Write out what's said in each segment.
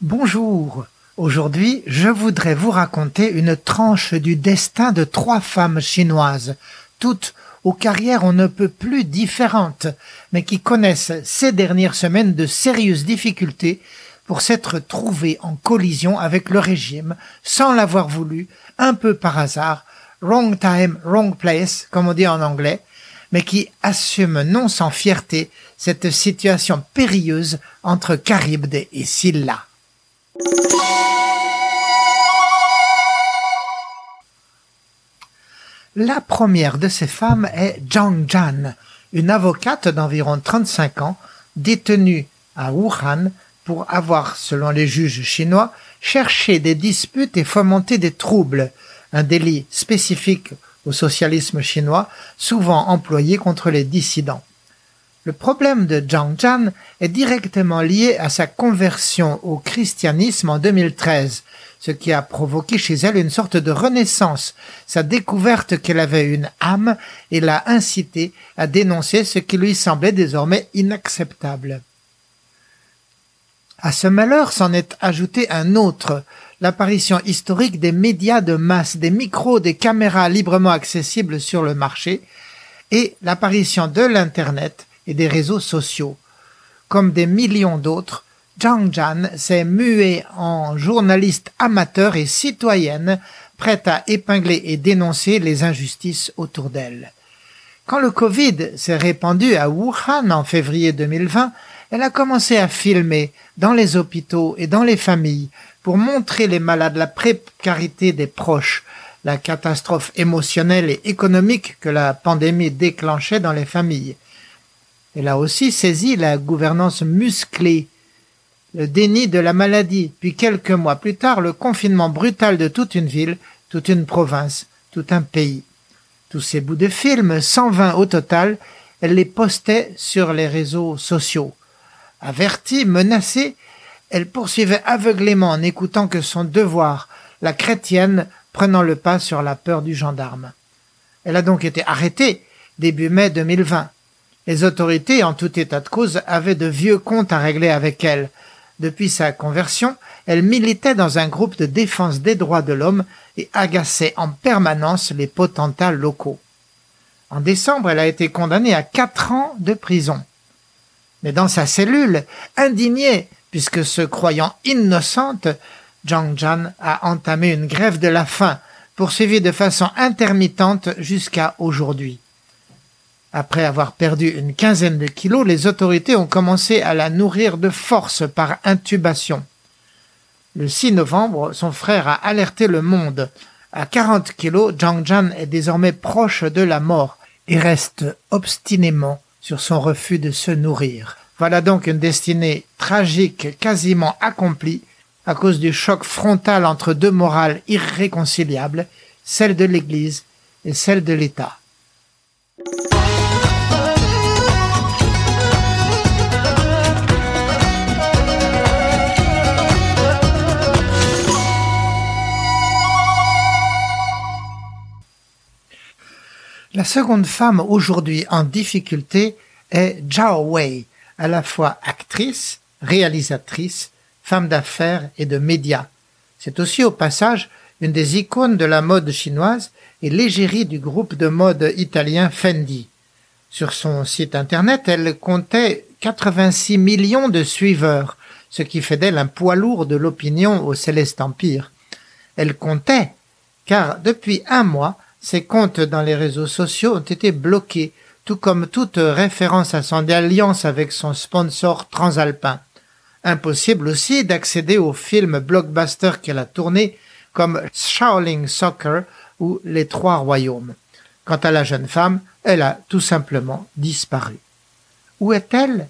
Bonjour. Aujourd'hui, je voudrais vous raconter une tranche du destin de trois femmes chinoises, toutes aux carrières on ne peut plus différentes, mais qui connaissent ces dernières semaines de sérieuses difficultés pour s'être trouvées en collision avec le régime, sans l'avoir voulu, un peu par hasard, wrong time, wrong place, comme on dit en anglais, mais qui assument non sans fierté cette situation périlleuse entre Charybde et Silla. La première de ces femmes est Zhang Zhan, une avocate d'environ 35 ans, détenue à Wuhan pour avoir, selon les juges chinois, cherché des disputes et fomenté des troubles, un délit spécifique au socialisme chinois, souvent employé contre les dissidents. Le problème de Zhang Zhan est directement lié à sa conversion au christianisme en 2013, ce qui a provoqué chez elle une sorte de renaissance, sa découverte qu'elle avait une âme et l'a incité à dénoncer ce qui lui semblait désormais inacceptable. À ce malheur s'en est ajouté un autre, l'apparition historique des médias de masse, des micros, des caméras librement accessibles sur le marché, et l'apparition de l'Internet, et des réseaux sociaux. Comme des millions d'autres, Zhang Zhan s'est muée en journaliste amateur et citoyenne, prête à épingler et dénoncer les injustices autour d'elle. Quand le Covid s'est répandu à Wuhan en février 2020, elle a commencé à filmer dans les hôpitaux et dans les familles pour montrer les malades la précarité des proches, la catastrophe émotionnelle et économique que la pandémie déclenchait dans les familles. Elle a aussi saisi la gouvernance musclée, le déni de la maladie, puis quelques mois plus tard le confinement brutal de toute une ville, toute une province, tout un pays. Tous ces bouts de film, 120 au total, elle les postait sur les réseaux sociaux. Avertie, menacée, elle poursuivait aveuglément en écoutant que son devoir, la chrétienne, prenant le pas sur la peur du gendarme. Elle a donc été arrêtée début mai 2020. Les autorités, en tout état de cause, avaient de vieux comptes à régler avec elle. Depuis sa conversion, elle militait dans un groupe de défense des droits de l'homme et agaçait en permanence les potentats locaux. En décembre, elle a été condamnée à quatre ans de prison. Mais dans sa cellule, indignée, puisque se croyant innocente, Zhang Zhan a entamé une grève de la faim, poursuivie de façon intermittente jusqu'à aujourd'hui. Après avoir perdu une quinzaine de kilos, les autorités ont commencé à la nourrir de force par intubation. Le 6 novembre, son frère a alerté le monde. À 40 kilos, Zhang Zhan est désormais proche de la mort et reste obstinément sur son refus de se nourrir. Voilà donc une destinée tragique quasiment accomplie à cause du choc frontal entre deux morales irréconciliables, celle de l'Église et celle de l'État. La seconde femme aujourd'hui en difficulté est Zhao Wei, à la fois actrice, réalisatrice, femme d'affaires et de médias. C'est aussi au passage une des icônes de la mode chinoise et l'égérie du groupe de mode italien Fendi. Sur son site internet, elle comptait 86 millions de suiveurs, ce qui fait d'elle un poids lourd de l'opinion au Céleste Empire. Elle comptait, car depuis un mois, ses comptes dans les réseaux sociaux ont été bloqués, tout comme toute référence à son alliance avec son sponsor transalpin. Impossible aussi d'accéder aux films blockbusters qu'elle a tournés comme Shaolin Soccer ou Les Trois Royaumes. Quant à la jeune femme, elle a tout simplement disparu. Où est-elle?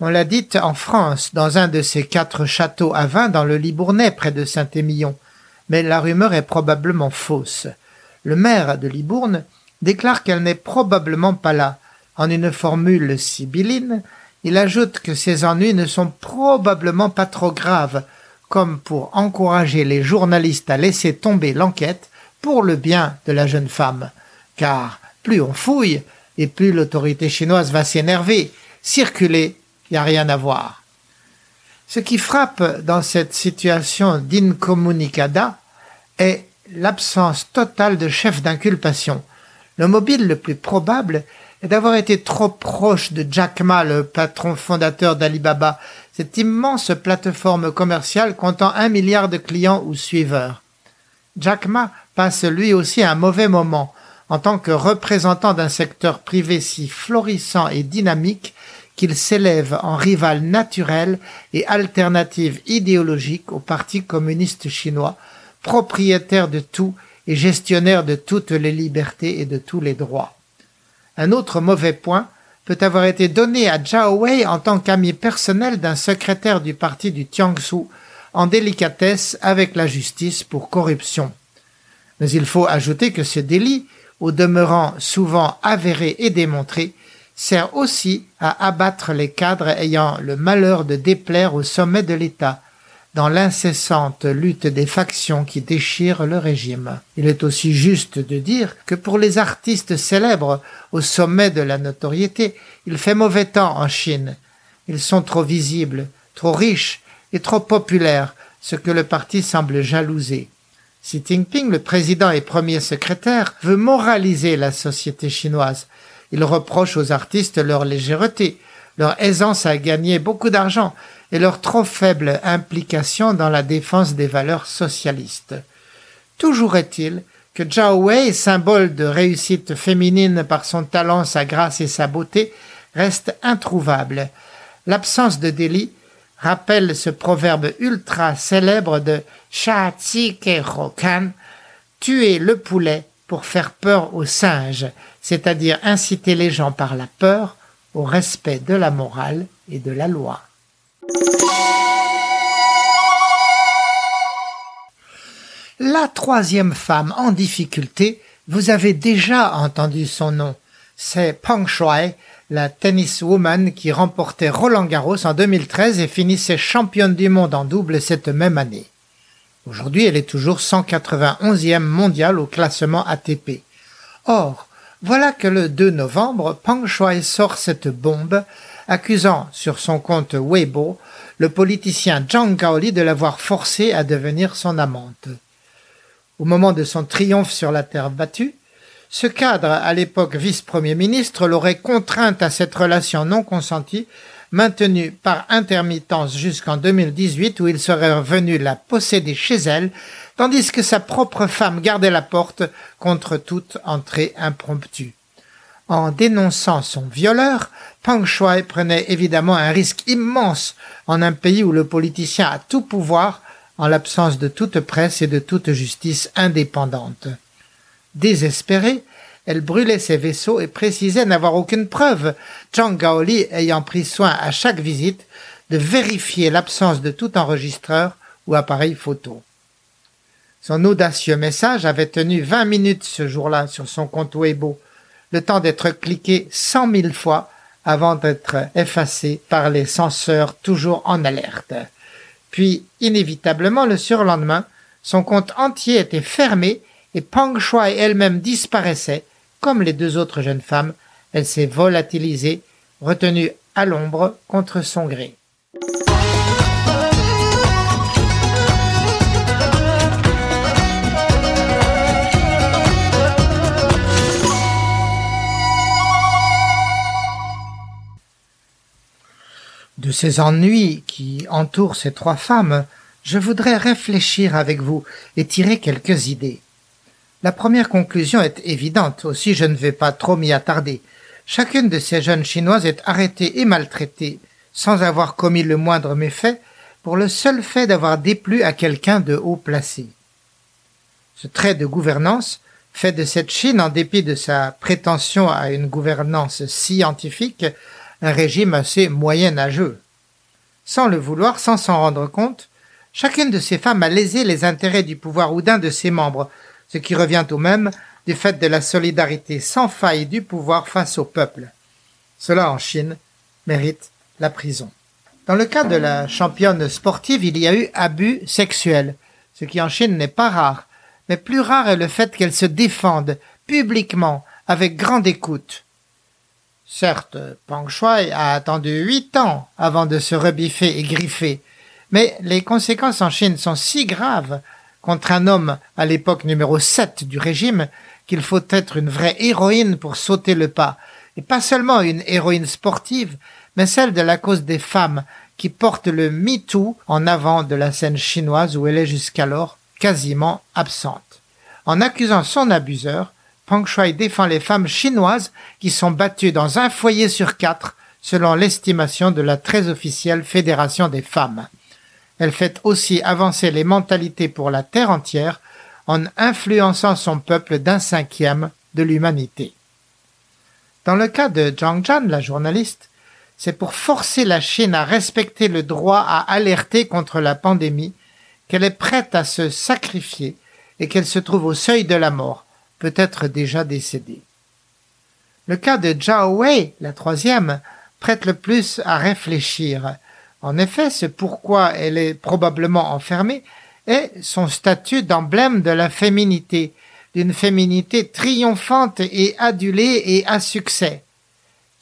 On l'a dite en France, dans un de ses quatre châteaux à vin dans le Libournais près de Saint-Émilion, mais la rumeur est probablement fausse le maire de Libourne déclare qu'elle n'est probablement pas là. En une formule sibylline, Il ajoute que ces ennuis ne sont probablement pas trop graves, comme pour encourager les journalistes à laisser tomber l'enquête pour le bien de la jeune femme. Car plus on fouille, et plus l'autorité chinoise va s'énerver. Circuler, il n'y a rien à voir. Ce qui frappe dans cette situation d'incommunicada est l'absence totale de chef d'inculpation. Le mobile le plus probable est d'avoir été trop proche de Jack Ma, le patron fondateur d'Alibaba, cette immense plateforme commerciale comptant un milliard de clients ou suiveurs. Jack Ma passe lui aussi un mauvais moment en tant que représentant d'un secteur privé si florissant et dynamique qu'il s'élève en rival naturel et alternative idéologique au Parti communiste chinois, propriétaire de tout et gestionnaire de toutes les libertés et de tous les droits. Un autre mauvais point peut avoir été donné à Zhao Wei en tant qu'ami personnel d'un secrétaire du parti du Tiangsu en délicatesse avec la justice pour corruption. Mais il faut ajouter que ce délit, au demeurant souvent avéré et démontré, sert aussi à abattre les cadres ayant le malheur de déplaire au sommet de l'État, dans l'incessante lutte des factions qui déchirent le régime. Il est aussi juste de dire que pour les artistes célèbres au sommet de la notoriété, il fait mauvais temps en Chine. Ils sont trop visibles, trop riches et trop populaires, ce que le parti semble jalouser. Xi Jinping, le président et premier secrétaire, veut moraliser la société chinoise. Il reproche aux artistes leur légèreté, leur aisance à gagner beaucoup d'argent et leur trop faible implication dans la défense des valeurs socialistes. Toujours est-il que Zhao Wei, symbole de réussite féminine par son talent, sa grâce et sa beauté, reste introuvable. L'absence de délit rappelle ce proverbe ultra célèbre de Sha Rokan, tuer le poulet pour faire peur aux singes, c'est-à-dire inciter les gens par la peur au respect de la morale et de la loi. La troisième femme en difficulté, vous avez déjà entendu son nom. C'est Peng Shuai, la tenniswoman qui remportait Roland Garros en 2013 et finissait championne du monde en double cette même année. Aujourd'hui, elle est toujours 191e mondiale au classement ATP. Or, voilà que le 2 novembre, Peng Shuai sort cette bombe, accusant sur son compte Weibo le politicien Zhang Gaoli de l'avoir forcé à devenir son amante. Au moment de son triomphe sur la terre battue, ce cadre, à l'époque vice-premier ministre, l'aurait contrainte à cette relation non consentie, maintenue par intermittence jusqu'en 2018 où il serait revenu la posséder chez elle tandis que sa propre femme gardait la porte contre toute entrée impromptue. En dénonçant son violeur, Pang Shuai prenait évidemment un risque immense en un pays où le politicien a tout pouvoir en l'absence de toute presse et de toute justice indépendante. Désespérée, elle brûlait ses vaisseaux et précisait n'avoir aucune preuve, Zhang Gaoli ayant pris soin à chaque visite de vérifier l'absence de tout enregistreur ou appareil photo. Son audacieux message avait tenu vingt minutes ce jour-là sur son compte Weibo, le temps d'être cliqué cent mille fois avant d'être effacé par les censeurs toujours en alerte. Puis, inévitablement, le surlendemain, son compte entier était fermé et Pang Shuai elle-même disparaissait, comme les deux autres jeunes femmes. Elle s'est volatilisée, retenue à l'ombre contre son gré. Ces ennuis qui entourent ces trois femmes, je voudrais réfléchir avec vous et tirer quelques idées. La première conclusion est évidente, aussi je ne vais pas trop m'y attarder. Chacune de ces jeunes chinoises est arrêtée et maltraitée, sans avoir commis le moindre méfait, pour le seul fait d'avoir déplu à quelqu'un de haut placé. Ce trait de gouvernance fait de cette Chine, en dépit de sa prétention à une gouvernance scientifique, un régime assez moyenâgeux. Sans le vouloir, sans s'en rendre compte, chacune de ces femmes a lésé les intérêts du pouvoir ou d'un de ses membres, ce qui revient au même du fait de la solidarité sans faille du pouvoir face au peuple. Cela en Chine mérite la prison. Dans le cas de la championne sportive, il y a eu abus sexuels, ce qui en Chine n'est pas rare, mais plus rare est le fait qu'elle se défende publiquement avec grande écoute. Certes, Pang Shuai a attendu huit ans avant de se rebiffer et griffer, mais les conséquences en Chine sont si graves contre un homme à l'époque numéro 7 du régime qu'il faut être une vraie héroïne pour sauter le pas, et pas seulement une héroïne sportive, mais celle de la cause des femmes qui porte le MeToo en avant de la scène chinoise où elle est jusqu'alors quasiment absente. En accusant son abuseur, Pang Shuai défend les femmes chinoises qui sont battues dans un foyer sur quatre selon l'estimation de la très officielle Fédération des femmes. Elle fait aussi avancer les mentalités pour la terre entière en influençant son peuple d'un cinquième de l'humanité. Dans le cas de Zhang Zhan, la journaliste, c'est pour forcer la Chine à respecter le droit à alerter contre la pandémie qu'elle est prête à se sacrifier et qu'elle se trouve au seuil de la mort, peut-être déjà décédée. Le cas de Zhao Wei, la troisième, prête le plus à réfléchir. En effet, ce pourquoi elle est probablement enfermée est son statut d'emblème de la féminité, d'une féminité triomphante et adulée et à succès.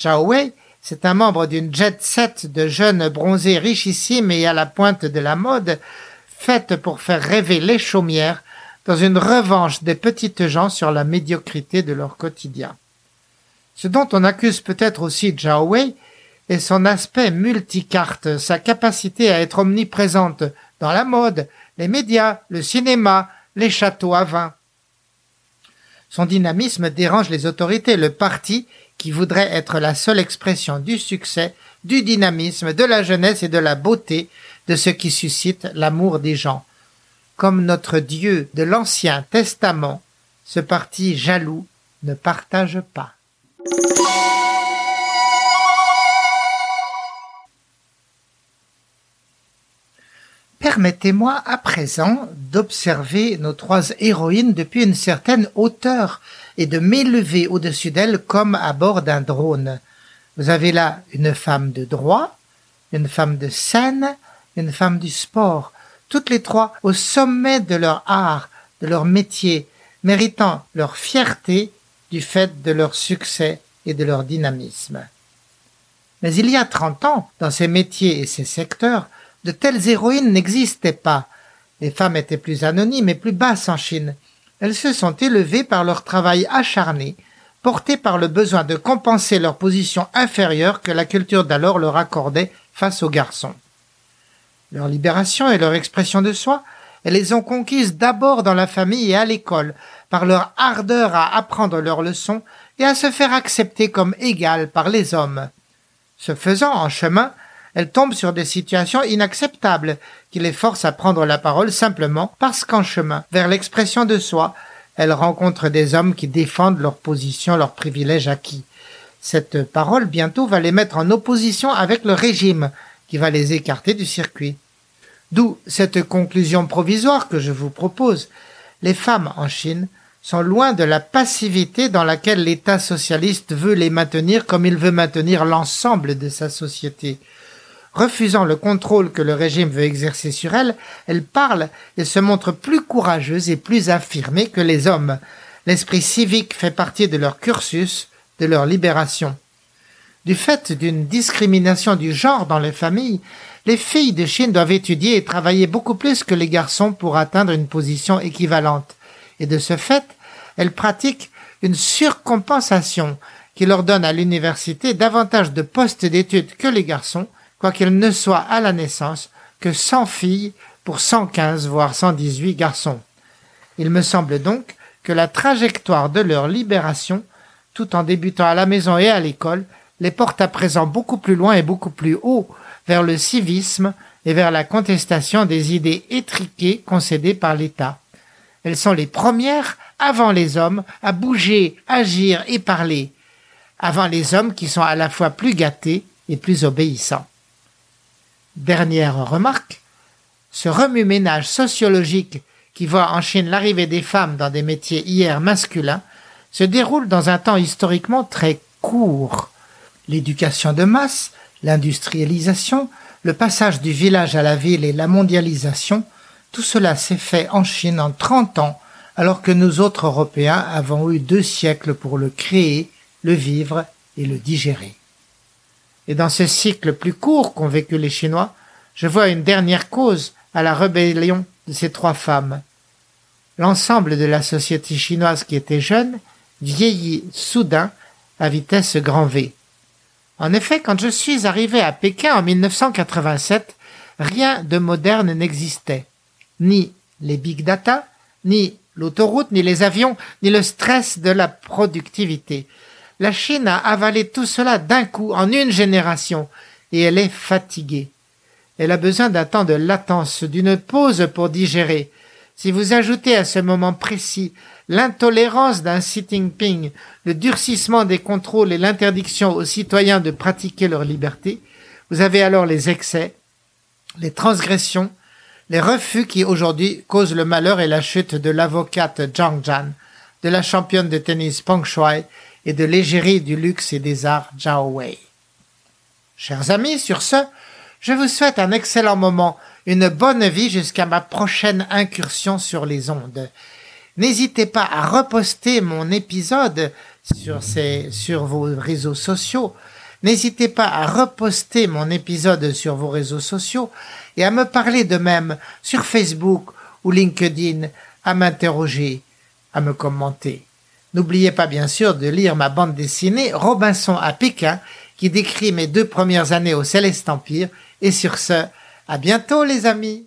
Zhao Wei, c'est un membre d'une jet set de jeunes bronzés richissimes et à la pointe de la mode, faite pour faire rêver les chaumières dans une revanche des petites gens sur la médiocrité de leur quotidien. Ce dont on accuse peut-être aussi Zhao est son aspect multicarte, sa capacité à être omniprésente dans la mode, les médias, le cinéma, les châteaux à vin. Son dynamisme dérange les autorités, le parti qui voudrait être la seule expression du succès, du dynamisme, de la jeunesse et de la beauté, de ce qui suscite l'amour des gens. Comme notre Dieu de l'Ancien Testament, ce parti jaloux ne partage pas. Permettez-moi à présent d'observer nos trois héroïnes depuis une certaine hauteur et de m'élever au-dessus d'elles comme à bord d'un drone. Vous avez là une femme de droit, une femme de scène, une femme du sport, toutes les trois au sommet de leur art, de leur métier, méritant leur fierté du fait de leur succès et de leur dynamisme. Mais il y a trente ans, dans ces métiers et ces secteurs, de telles héroïnes n'existaient pas. Les femmes étaient plus anonymes et plus basses en Chine. Elles se sont élevées par leur travail acharné, portées par le besoin de compenser leur position inférieure que la culture d'alors leur accordait face aux garçons. Leur libération et leur expression de soi, elles les ont conquises d'abord dans la famille et à l'école, par leur ardeur à apprendre leurs leçons et à se faire accepter comme égales par les hommes. Ce faisant, en chemin, elles tombent sur des situations inacceptables qui les forcent à prendre la parole simplement parce qu'en chemin vers l'expression de soi, elles rencontrent des hommes qui défendent leur position, leurs privilèges acquis. Cette parole bientôt va les mettre en opposition avec le régime qui va les écarter du circuit. D'où cette conclusion provisoire que je vous propose. Les femmes en Chine sont loin de la passivité dans laquelle l'État socialiste veut les maintenir comme il veut maintenir l'ensemble de sa société. Refusant le contrôle que le régime veut exercer sur elles, elles parlent et se montrent plus courageuses et plus affirmées que les hommes. L'esprit civique fait partie de leur cursus, de leur libération. Du fait d'une discrimination du genre dans les familles, les filles de Chine doivent étudier et travailler beaucoup plus que les garçons pour atteindre une position équivalente. Et de ce fait, elles pratiquent une surcompensation qui leur donne à l'université davantage de postes d'études que les garçons, quoiqu'il ne soit à la naissance que 100 filles pour 115 voire 118 garçons. Il me semble donc que la trajectoire de leur libération, tout en débutant à la maison et à l'école, les porte à présent beaucoup plus loin et beaucoup plus haut vers le civisme et vers la contestation des idées étriquées concédées par l'État. Elles sont les premières, avant les hommes, à bouger, agir et parler, avant les hommes qui sont à la fois plus gâtés et plus obéissants. Dernière remarque, ce remue-ménage sociologique qui voit en Chine l'arrivée des femmes dans des métiers hier masculins se déroule dans un temps historiquement très court. L'éducation de masse, L'industrialisation, le passage du village à la ville et la mondialisation, tout cela s'est fait en Chine en 30 ans, alors que nous autres Européens avons eu deux siècles pour le créer, le vivre et le digérer. Et dans ce cycle plus court qu'ont vécu les Chinois, je vois une dernière cause à la rébellion de ces trois femmes. L'ensemble de la société chinoise qui était jeune vieillit soudain à vitesse grand V. En effet, quand je suis arrivé à Pékin en 1987, rien de moderne n'existait. Ni les big data, ni l'autoroute, ni les avions, ni le stress de la productivité. La Chine a avalé tout cela d'un coup en une génération et elle est fatiguée. Elle a besoin d'un temps de latence, d'une pause pour digérer. Si vous ajoutez à ce moment précis l'intolérance d'un sitting ping, le durcissement des contrôles et l'interdiction aux citoyens de pratiquer leur liberté, vous avez alors les excès, les transgressions, les refus qui aujourd'hui causent le malheur et la chute de l'avocate Zhang Zhan, de la championne de tennis Peng Shuai et de l'égérie du luxe et des arts Zhao Wei. Chers amis, sur ce, je vous souhaite un excellent moment, une bonne vie jusqu'à ma prochaine incursion sur les ondes. N'hésitez pas à reposter mon épisode sur, vos réseaux sociaux. N'hésitez pas à reposter mon épisode sur vos réseaux sociaux et à me parler de même sur Facebook ou LinkedIn, à m'interroger, à me commenter. N'oubliez pas bien sûr de lire ma bande dessinée Robinson à Pékin qui décrit mes deux premières années au Céleste Empire. Et sur ce, à bientôt les amis.